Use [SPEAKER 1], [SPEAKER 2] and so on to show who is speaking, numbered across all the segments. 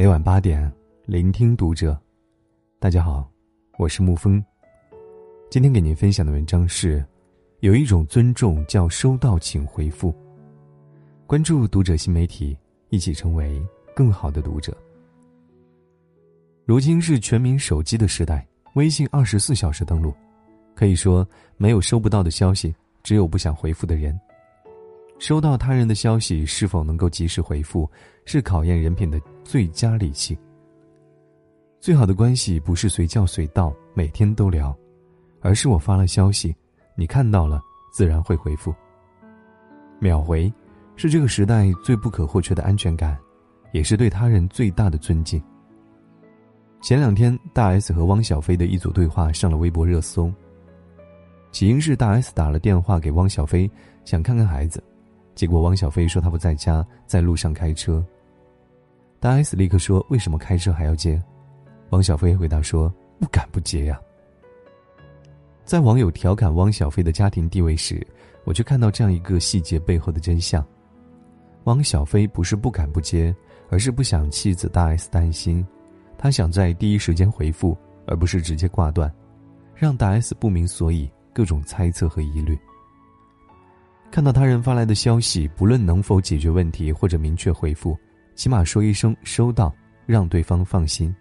[SPEAKER 1] 每晚八点，聆听读者。大家好，我是沐风。今天给您分享的文章是：有一种尊重叫收到请回复。关注读者新媒体，一起成为更好的读者。如今是全民手机的时代，微信二十四小时登录，可以说没有收不到的消息，只有不想回复的人。收到他人的消息是否能够及时回复，是考验人品的最佳利器。最好的关系不是随叫随到，每天都聊，而是我发了消息，你看到了，自然会回复。秒回，是这个时代最不可或缺的安全感，也是对他人最大的尊敬。前两天，大 S 和汪小菲的一组对话上了微博热搜。起因是大 S 打了电话给汪小菲，想看看孩子。结果汪小菲说他不在家，在路上开车。大 S 立刻说：“为什么开车还要接？”汪小菲回答说：“不敢不接呀。”在网友调侃汪小菲的家庭地位时，我却看到这样一个细节背后的真相：汪小菲不是不敢不接，而是不想妻子大 S 担心，他想在第一时间回复，而不是直接挂断，让大 S 不明所以，各种猜测和疑虑。看到他人发来的消息，不论能否解决问题或者明确回复，起码说一声收到，让对方放心。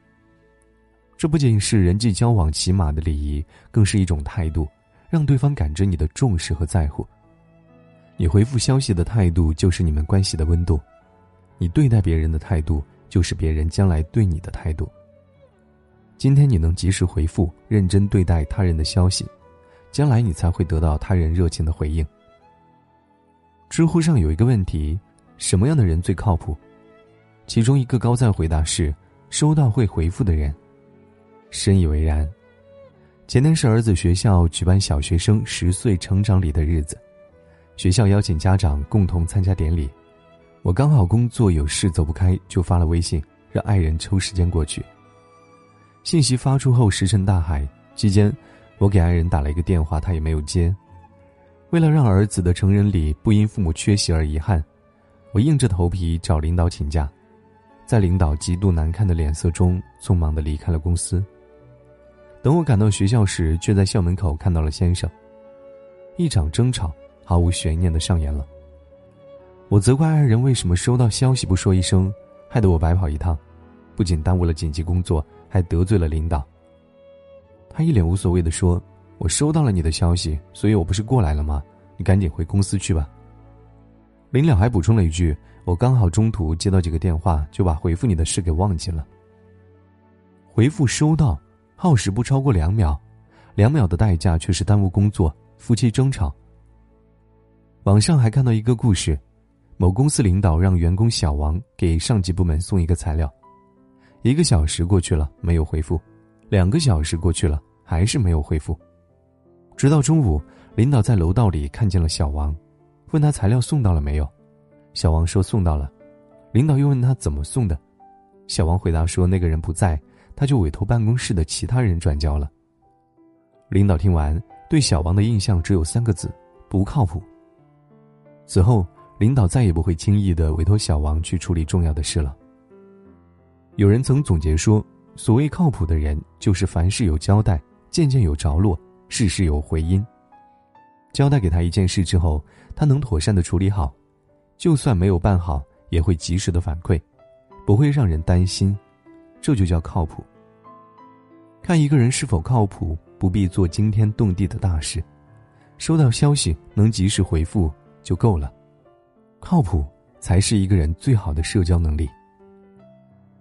[SPEAKER 1] 这不仅是人际交往起码的礼仪，更是一种态度，让对方感知你的重视和在乎。你回复消息的态度，就是你们关系的温度；你对待别人的态度，就是别人将来对你的态度。今天你能及时回复，认真对待他人的消息，将来你才会得到他人热情的回应。知乎上有一个问题：什么样的人最靠谱？其中一个高赞回答是：收到会回复的人。深以为然。前天是儿子学校举办小学生十岁成长礼的日子，学校邀请家长共同参加典礼。我刚好工作有事走不开，就发了微信，让爱人抽时间过去。信息发出后石沉大海，期间我给爱人打了一个电话，他也没有接。为了让儿子的成人礼不因父母缺席而遗憾，我硬着头皮找领导请假，在领导极度难看的脸色中，匆忙的离开了公司。等我赶到学校时，却在校门口看到了先生。一场争吵毫无悬念的上演了。我责怪爱人为什么收到消息不说一声，害得我白跑一趟，不仅耽误了紧急工作，还得罪了领导。他一脸无所谓的说。我收到了你的消息，所以我不是过来了吗？你赶紧回公司去吧。临了还补充了一句：“我刚好中途接到几个电话，就把回复你的事给忘记了。”回复收到，耗时不超过两秒，两秒的代价却是耽误工作，夫妻争吵。网上还看到一个故事：某公司领导让员工小王给上级部门送一个材料，一个小时过去了没有回复，两个小时过去了还是没有回复。直到中午，领导在楼道里看见了小王，问他材料送到了没有。小王说送到了。领导又问他怎么送的，小王回答说那个人不在，他就委托办公室的其他人转交了。领导听完，对小王的印象只有三个字：不靠谱。此后，领导再也不会轻易的委托小王去处理重要的事了。有人曾总结说，所谓靠谱的人，就是凡事有交代，件件有着落。事事有回音。交代给他一件事之后，他能妥善的处理好，就算没有办好，也会及时的反馈，不会让人担心，这就叫靠谱。看一个人是否靠谱，不必做惊天动地的大事，收到消息能及时回复就够了。靠谱才是一个人最好的社交能力。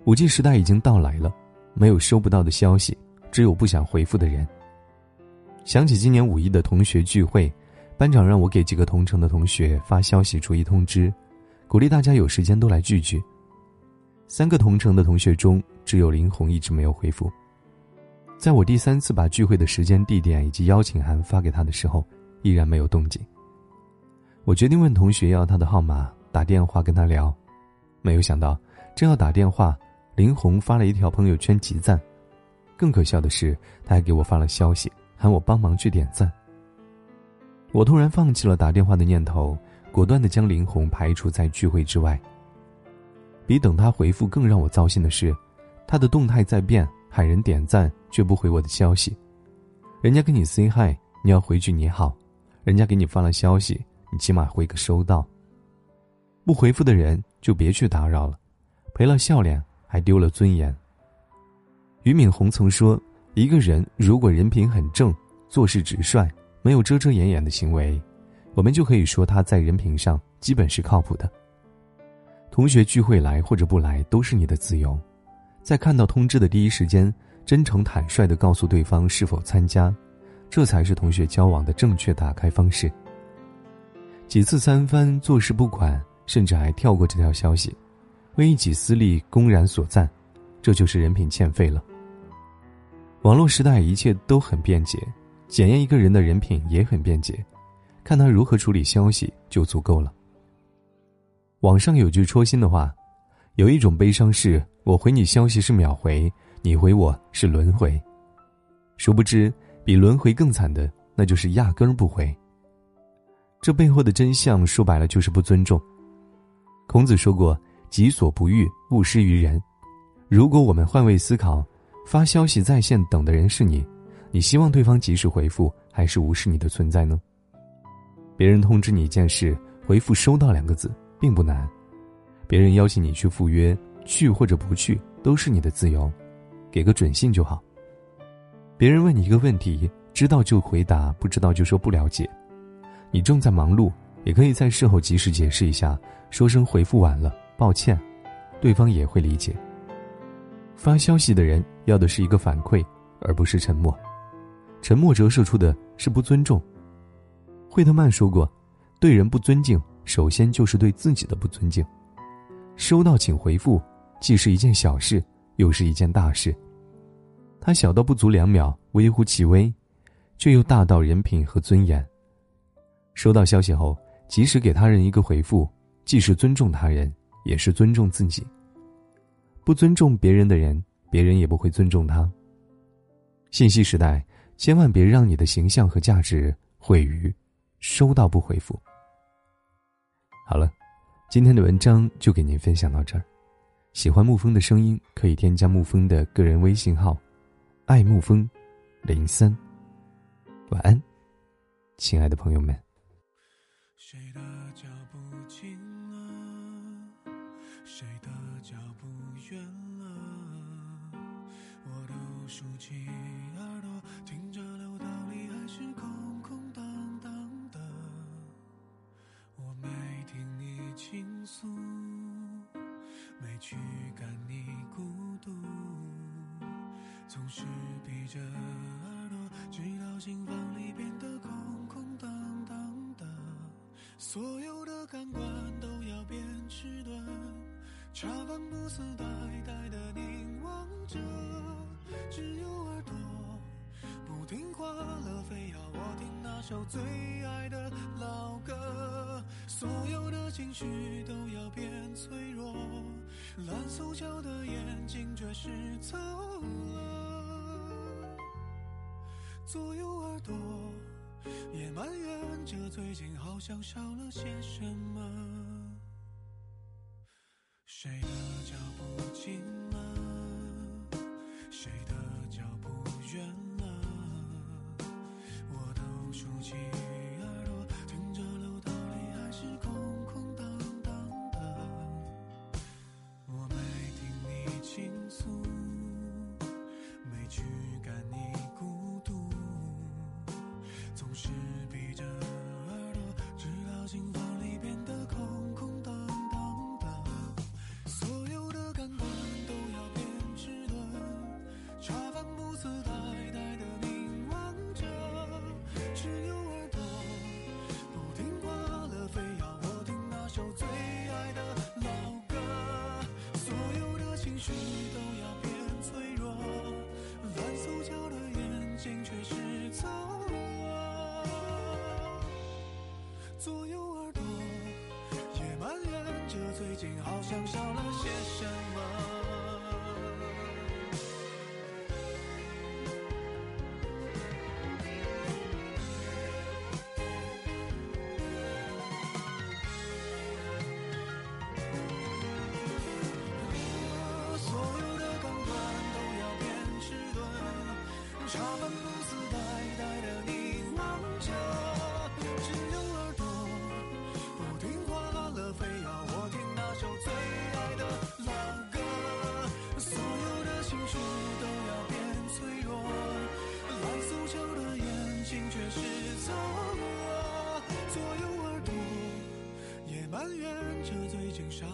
[SPEAKER 1] 五 G 时代已经到来了，没有收不到的消息，只有不想回复的人。想起今年五一的同学聚会，班长让我给几个同城的同学发消息逐一通知，鼓励大家有时间都来聚聚。三个同城的同学中，只有林红一直没有回复。在我第三次把聚会的时间、地点以及邀请函发给他的时候，依然没有动静。我决定问同学要他的号码，打电话跟他聊。没有想到，正要打电话，林红发了一条朋友圈集赞。更可笑的是，他还给我发了消息。喊我帮忙去点赞。我突然放弃了打电话的念头，果断的将林红排除在聚会之外。比等他回复更让我糟心的是，他的动态在变，喊人点赞却不回我的消息。人家跟你 say hi，你要回句你好；人家给你发了消息，你起码回个收到。不回复的人就别去打扰了，赔了笑脸还丢了尊严。俞敏洪曾说：“一个人如果人品很正，做事直率，没有遮遮掩掩的行为，我们就可以说他在人品上基本是靠谱的。”同学聚会来或者不来都是你的自由，在看到通知的第一时间，真诚坦率地告诉对方是否参加，这才是同学交往的正确打开方式。几次三番坐视不管，甚至还跳过这条消息，为一己私利公然所赞，这就是人品欠费了。网络时代一切都很便捷，检验一个人的人品也很便捷，看他如何处理消息就足够了。网上有句戳心的话：“有一种悲伤是，我回你消息是秒回，你回我是轮回。殊不知，比轮回更惨的，那就是压根儿不回。这背后的真相，说白了就是不尊重。孔子说过：‘己所不欲，勿施于人。’如果我们换位思考，发消息在线等的人是你，你希望对方及时回复，还是无视你的存在呢？别人通知你一件事，回复“收到”两个字。并不难，别人邀请你去赴约，去或者不去都是你的自由，给个准信就好。别人问你一个问题，知道就回答，不知道就说不了解。你正在忙碌，也可以在事后及时解释一下，说声回复晚了，抱歉，对方也会理解。发消息的人要的是一个反馈，而不是沉默，沉默折射出的是不尊重。惠特曼说过，对人不尊敬。首先就是对自己的不尊敬。收到请回复，既是一件小事，又是一件大事。它小到不足两秒，微乎其微，却又大到人品和尊严。收到消息后，及时给他人一个回复，既是尊重他人，也是尊重自己。不尊重别人的人，别人也不会尊重他。信息时代，千万别让你的形象和价值毁于收到不回复。好了，今天的文章就给您分享到这儿。喜欢沐风的声音，可以添加沐风的个人微信号“爱沐风零三”。晚安，亲爱的朋友们。竖起耳朵听着楼道里还是空空荡荡的。我没听你倾诉，没。驱赶你孤独，总是闭着耳朵，直到心房里变得空空荡荡的。所有的感官都要变迟钝，茶饭不思呆呆的凝望着，只有耳朵不听话了，非要我听那首最爱的老歌。所有的情绪都要变脆弱。蓝塑胶的眼睛却是走了，左右耳朵也埋怨着最近好像少了些什么。谁的脚步近左右耳朵也埋怨着
[SPEAKER 2] 最近好像少了些什么。心却是错了左右耳朵也埋怨着最近少